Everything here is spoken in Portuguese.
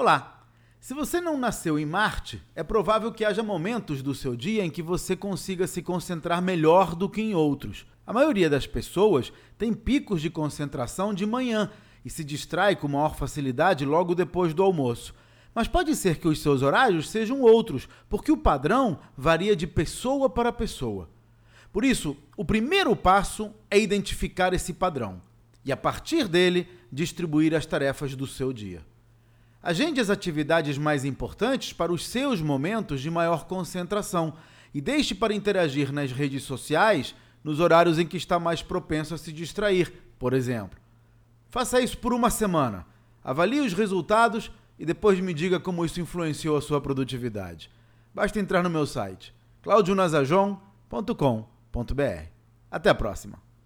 Olá! Se você não nasceu em Marte, é provável que haja momentos do seu dia em que você consiga se concentrar melhor do que em outros. A maioria das pessoas tem picos de concentração de manhã e se distrai com maior facilidade logo depois do almoço. Mas pode ser que os seus horários sejam outros, porque o padrão varia de pessoa para pessoa. Por isso, o primeiro passo é identificar esse padrão e, a partir dele, distribuir as tarefas do seu dia. Agende as atividades mais importantes para os seus momentos de maior concentração e deixe para interagir nas redes sociais nos horários em que está mais propenso a se distrair, por exemplo. Faça isso por uma semana. Avalie os resultados e depois me diga como isso influenciou a sua produtividade. Basta entrar no meu site claudionazajon.com.br. Até a próxima!